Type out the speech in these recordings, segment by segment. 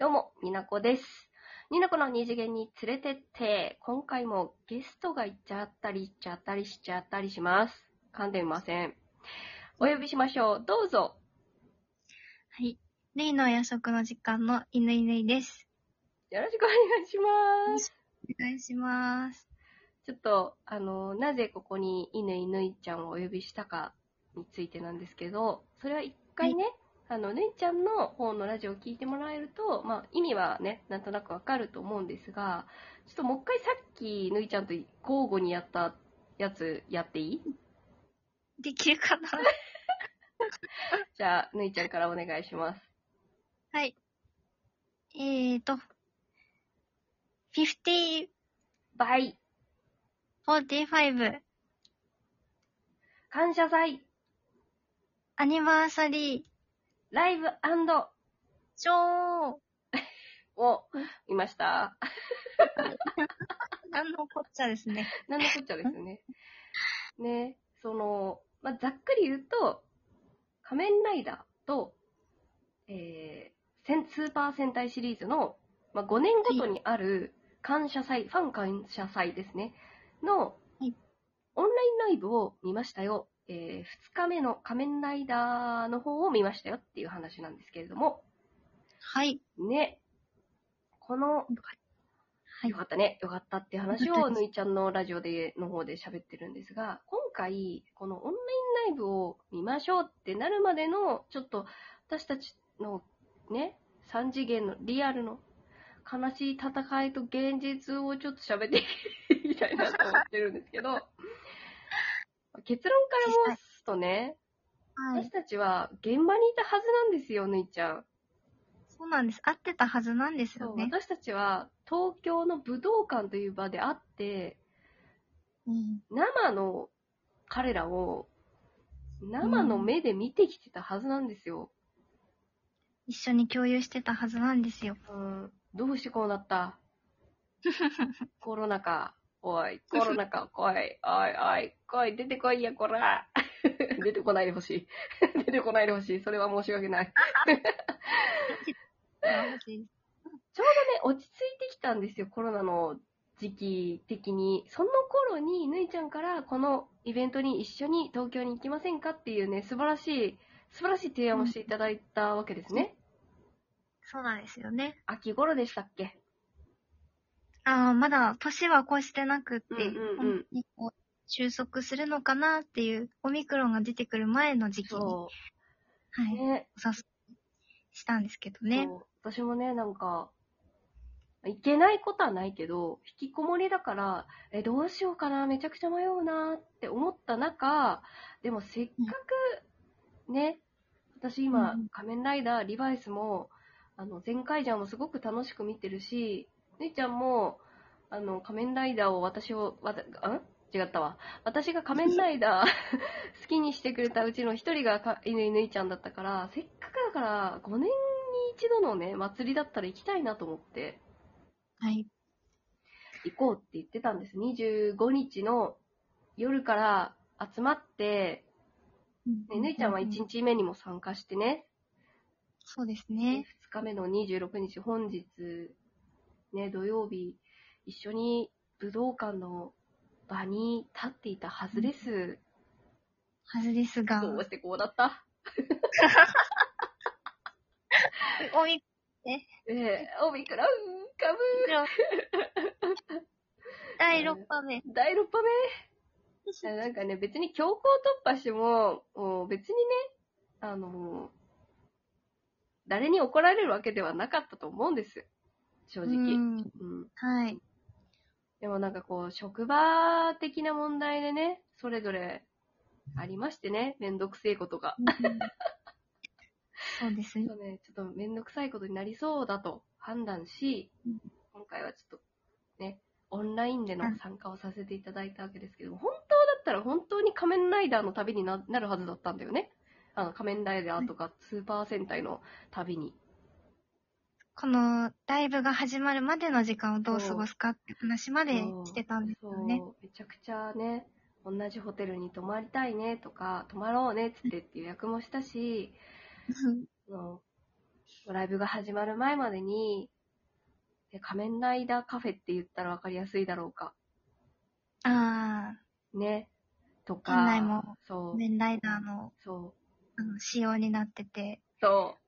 どうも、になこです。になこの二次元に連れてって、今回もゲストが行っちゃったり行っちゃったりしちゃったりします。噛んでみません。お呼びしましょう。どうぞ。はい。レイの夜食の時間の犬犬です。よろしくお願いします。お願いします。ちょっと、あの、なぜここに犬犬いちゃんをお呼びしたかについてなんですけど、それは一回ね、あの、ぬいちゃんの方のラジオを聞いてもらえると、まあ、意味はね、なんとなくわかると思うんですが、ちょっともう一回さっき、ぬいちゃんと交互にやったやつやっていい？できるかな？じゃあ、ぬいちゃんからお願いします。はい。えーと、50、バイ、45、感謝祭、アニバーサリー、ライブショーを見ました。なんのこっちゃですね。なんのこっちゃですね。ね、その、まあ、ざっくり言うと、仮面ライダーと、えー、スーパー戦隊シリーズの、まあ、5年ごとにある感謝祭、ファン感謝祭ですね、の、はいオンラインライブを見ましたよ。えー、2日目の仮面ライダーの方を見ましたよっていう話なんですけれども、はい。ね、このはいよ。かったね、よかったって話を、ぬいちゃんのラジオで、の方で喋ってるんですが、今回、このオンラインライブを見ましょうってなるまでの、ちょっと、私たちのね、3次元のリアルの悲しい戦いと現実をちょっと喋っていきたいなと思ってるんですけど、結論から申すとね、はい私。たちは現場にいたはずなんですよ、ぬいちゃん。そうなんです。合ってたはずなんですよね。私たちは東京の武道館という場で会って、うん。生の彼らを生の目で見てきてたはずなんですよ。一緒に共有してたはずなんですよ。うん、どうしてこうなった？コロナか。おい、コロナか、来い、おい、おい、来い、出てこいや、こら。出てこないでほしい。出てこないでほしい。それは申し訳ない。ちょうどね、落ち着いてきたんですよ、コロナの時期的に。その頃に、ぬいちゃんから、このイベントに一緒に東京に行きませんかっていうね、素晴らしい、素晴らしい提案をしていただいたわけですね。そうなんですよね。秋頃でしたっけ？ああ、まだ年は越してなくって、うんうんうん収束するのかなっていう、オミクロンが出てくる前の時期に、は。い、ね。お誘いしたんですけどね。私もね、なんか、いけないことはないけど、引きこもりだから、え、どうしようかな、めちゃくちゃ迷うなって思った中、でもせっかく、ね、私今、うん仮面ライダー、リバイスも、あの、全回ジャンもすごく楽しく見てるし、姉ちゃんも、あの、仮面ライダーを私を、わた、ん？違ったわ。私が仮面ライダー 好きにしてくれたうちの一人がか犬犬いちゃんだったから、せっかくだから5年に一度のね、祭りだったら行きたいなと思って、はい。行こうって言ってたんです。25日の夜から集まって、ね、ぬいちゃんは1日目にも参加してね、そうですでね。2日目の26日、本日、ね、土曜日、一緒に武道館の場に立っていたはずです。はずですが、どうしてこうだった？オミえ？えオミクロン株。第6波目。第6波目。なんかね、別に強行突破しても、もう別にね、あの、誰に怒られるわけではなかったと思うんです。正直。ううん。んはい。でもなんかこう、職場的な問題でね、それぞれありましてね、めんどくせえことが。そうですねちょっ。とね、ちょっとめんどくさいことになりそうだと判断しうん、今回はちょっとね、オンラインでのうん参加をさせていただいたわけですけども、本当だったら本当に仮面ライダーの旅にななるはずだったんだよね。あの、仮面ライダーとかスーパー戦隊の旅に。このライブが始まるまでの時間をどう過ごすかって話までしてたんですよね。めちゃくちゃね、同じホテルに泊まりたいねとか、泊まろうねっつってって予約もしたし、あのライブが始まる前までに、で仮面ライダーカフェって言ったらわかりやすいだろうか。あね。とか。店内もー、そう。メンライダーのそう。あの仕様になってて、そ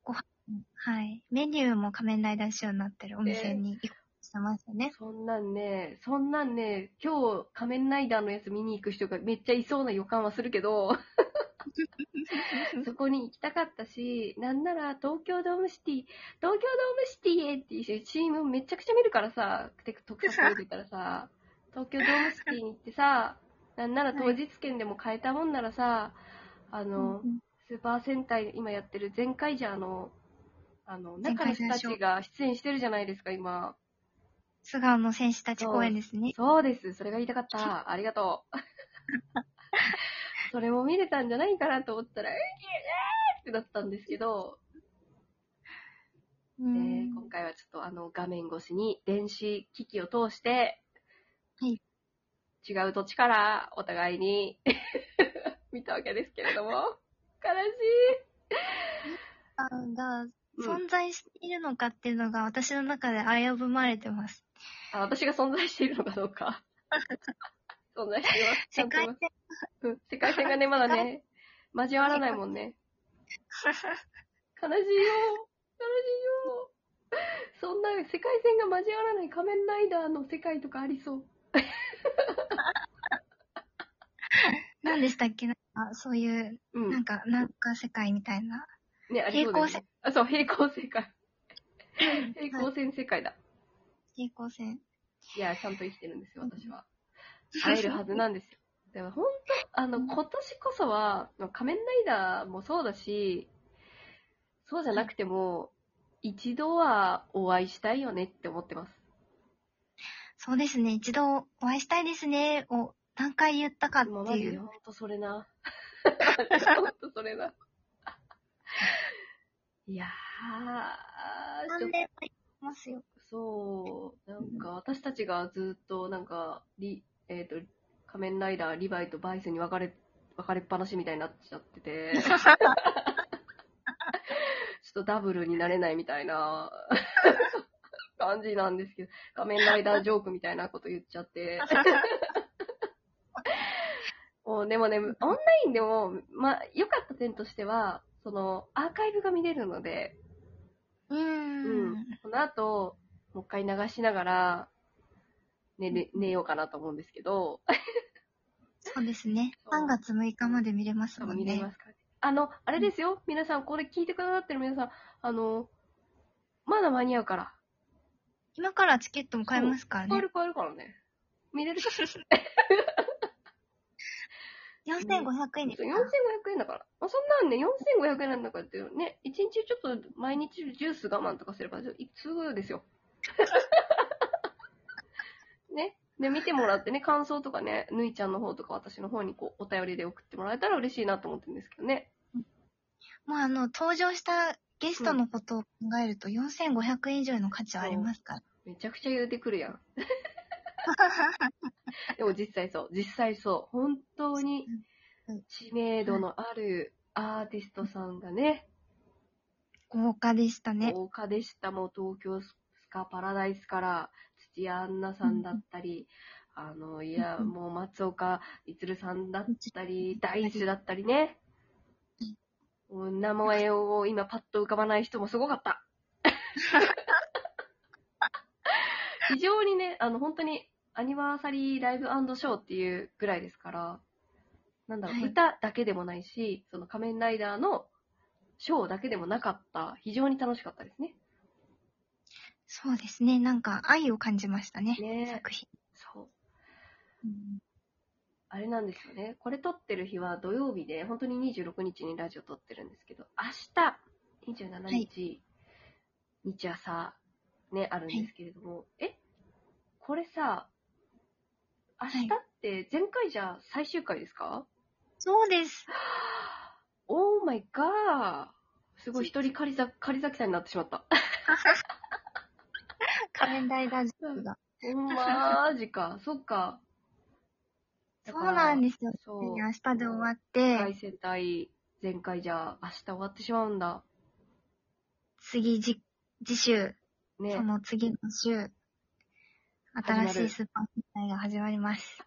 はい。メニューも仮面ライダー仕様になってるお店に行こうとしてま。そんなんね、そんなんね、今日仮面ライダーのやつ見に行く人がめっちゃいそうな予感はするけど、そこに行きたかったし、なんなら東京ドームシティ、東京ドームシティへっていうチームめちゃくちゃ見るからさ、特撮見てたらさ、東京ドームシティに行ってさ、なんなら当日券でも買えたもんならさ、あの、うんスーパー戦隊今やってる全カイジャーの、あの、中の人たちが出演してるじゃないですか、今。素顔の戦士たち公演ですね。そうです。それが言いたかった。ありがとう。それも見れたんじゃないかなと思ったら、えー、えーってなったんですけど、うえんー今回はちょっとあの画面越しに電子機器を通して、はい違う土地からお互いに 見たわけですけれども、悲しい。うん存在しているのかっていうのが私の中で危ぶまれてます。あ私が存在しているのかどうか。存在しています。世界線うん世界線がね、まだね、交わらないもんね。悲しいよ。悲しいよ。そんな世界線が交わらない仮面ライダーの世界とかありそう。何でしたっけ？なんかそういう、うん。なんか、なんか世界みたいな。ね、ありそう平行あ、そう、平行世界。平行線世界だ。平行線。いや、ちゃんと生きてるんですよ、私は。会えるはずなんですよ。でも本当、あの、今年こそは、仮面ライダーもそうだし、そうじゃなくても、一度はお会いしたいよねって思ってます。そうですね。一度お会いしたいですね。を何回言ったかってもうマジいう。でほんとそれな。ほんとそれな。いやー、ちょっ何年も言ってますよ。と、そう、なんか私たちがずっとなんか、リ、えっ、と、仮面ライダー、リヴァイとバイスに分かれ、分かれっぱなしみたいになっちゃってて、ちょっとダブルになれないみたいな。感じなんですけど、仮面ライダージョークみたいなこと言っちゃって。もうでもね、オンラインでも、まあ、良かった点としては、その、アーカイブが見れるので、うーうんん。この後、もう一回流しながら、寝れ、寝ようかなと思うんですけど、そうですね。そう3月6日まで見れますもん多分見れね。ますからね。あの、あれですよ。皆さん、これ聞いてくださってる皆さん、あの、まだ間に合うから。今からチケットも買えますからね。買える買えるからね。見れる。4500円です4500か円だから。あそんなんね、4500円なんだからっていうね、1日ちょっと毎日ジュース我慢とかすれば、すぐですよ。ね。で、見てもらってね、感想とかね、ぬいちゃんの方とか私の方にこう、お便りで送ってもらえたら嬉しいなと思ってるんですけどね。もうあの、登場したゲストのことを考えると4500円以上の価値はありますから。めちゃくちゃ言うてくるやん。でも実際そう。実際そう。本当にうん知名度のあるアーティストさんがね、豪華でしたね。豪華でした。もう東京スカパラダイスから土屋アンナさんだったり、あの、いや、うんもう松岡充さんだったり、ダイスだったりね。もう名前を今パッと浮かばない人もすごかった。非常にね、あの、本当にアニバーサリーライブショーっていうぐらいですから、なんだろう、はい歌だけでもないし、その仮面ライダーのショーだけでもなかった、非常に楽しかったですね。そうですね。なんか愛を感じましたね。ね作品。そう。うんあれなんですよね。これ撮ってる日は土曜日で、本当に26日にラジオ撮ってるんですけど、明日、27日、日朝、ね、あるんですけれども、え？これさ、明日って前回じゃ最終回ですか、そうです。オーマイガーすごい一人仮ざ仮崎さんになってしまった。仮面ライダー塾が。ほんまージか。そっか。そうなんですよ。そう。明日で終わっ海て、戦隊前回じゃ明日終わってしまうんだ。次、じ、次週、ねそ。の次の週、始まる新しいスーパー戦隊が始まります。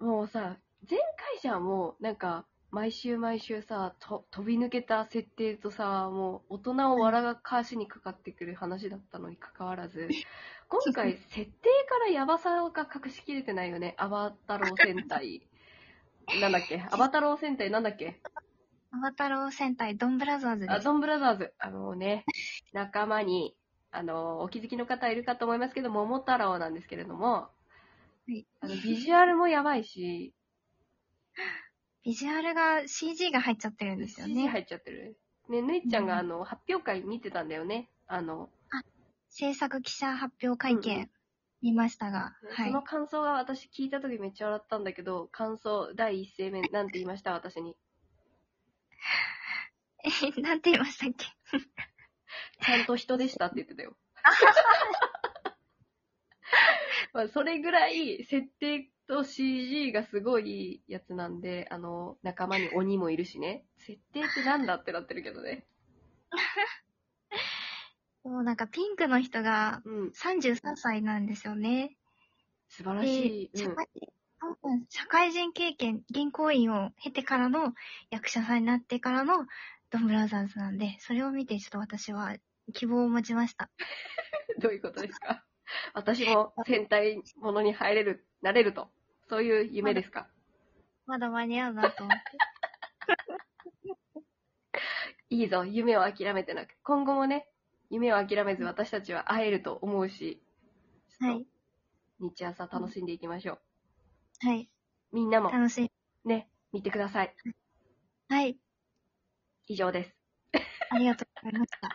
もうさ、前回じゃもう、なんか、毎週毎週さ、と飛び抜けた設定とさ、もう大人を笑がかしにかかってくる話だったのに関わらず、今回設定からヤバさが隠しきれてないよね。アバタロー戦隊。なんだっけ？アバタロー戦隊なんだっけ？アバタロー戦隊ドンブラザーズです。あドンブラザーズ。あのね、仲間に、あの、お気づきの方いるかと思いますけど、桃太郎なんですけれども、いあのビジュアルもやばいし、ビジュアルが CG が入っちゃってるんですよ CG ね。入っちゃってる。ね、ぬいちゃんがうんあの、発表会見てたんだよね。あの、制作記者発表会うんう見見ましたが、はいそ。の感想が私聞いた時めっちゃ笑ったんだけど、感想第一声目なんて言いました？私に。え、なんて言いましたっけ？ちゃんと人でしたって言ってたよ。まあ、それぐらい設定と CG がすごいやつなんで、あの、仲間に鬼もいるしね。設定ってなんだってなってるけどね。もうなんかピンクの人がうん。33歳なんですよね。素晴らしい。社会うん社会人経験、銀行員を経てからの役者さんになってからのドンブラザーズなんで、それを見てちょっと私は希望を持ちました。どういうことですか？私も戦隊ものに入れる、なれると。そういう夢ですか？まだ間に合うなと思って。いいぞ、夢を諦めてなく。今後もね、夢を諦めず私たちは会えると思うし、はい。日朝楽しんでいきましょう。はい。みんなも楽しい。ね、見てください。はい。以上です。ありがとうございました。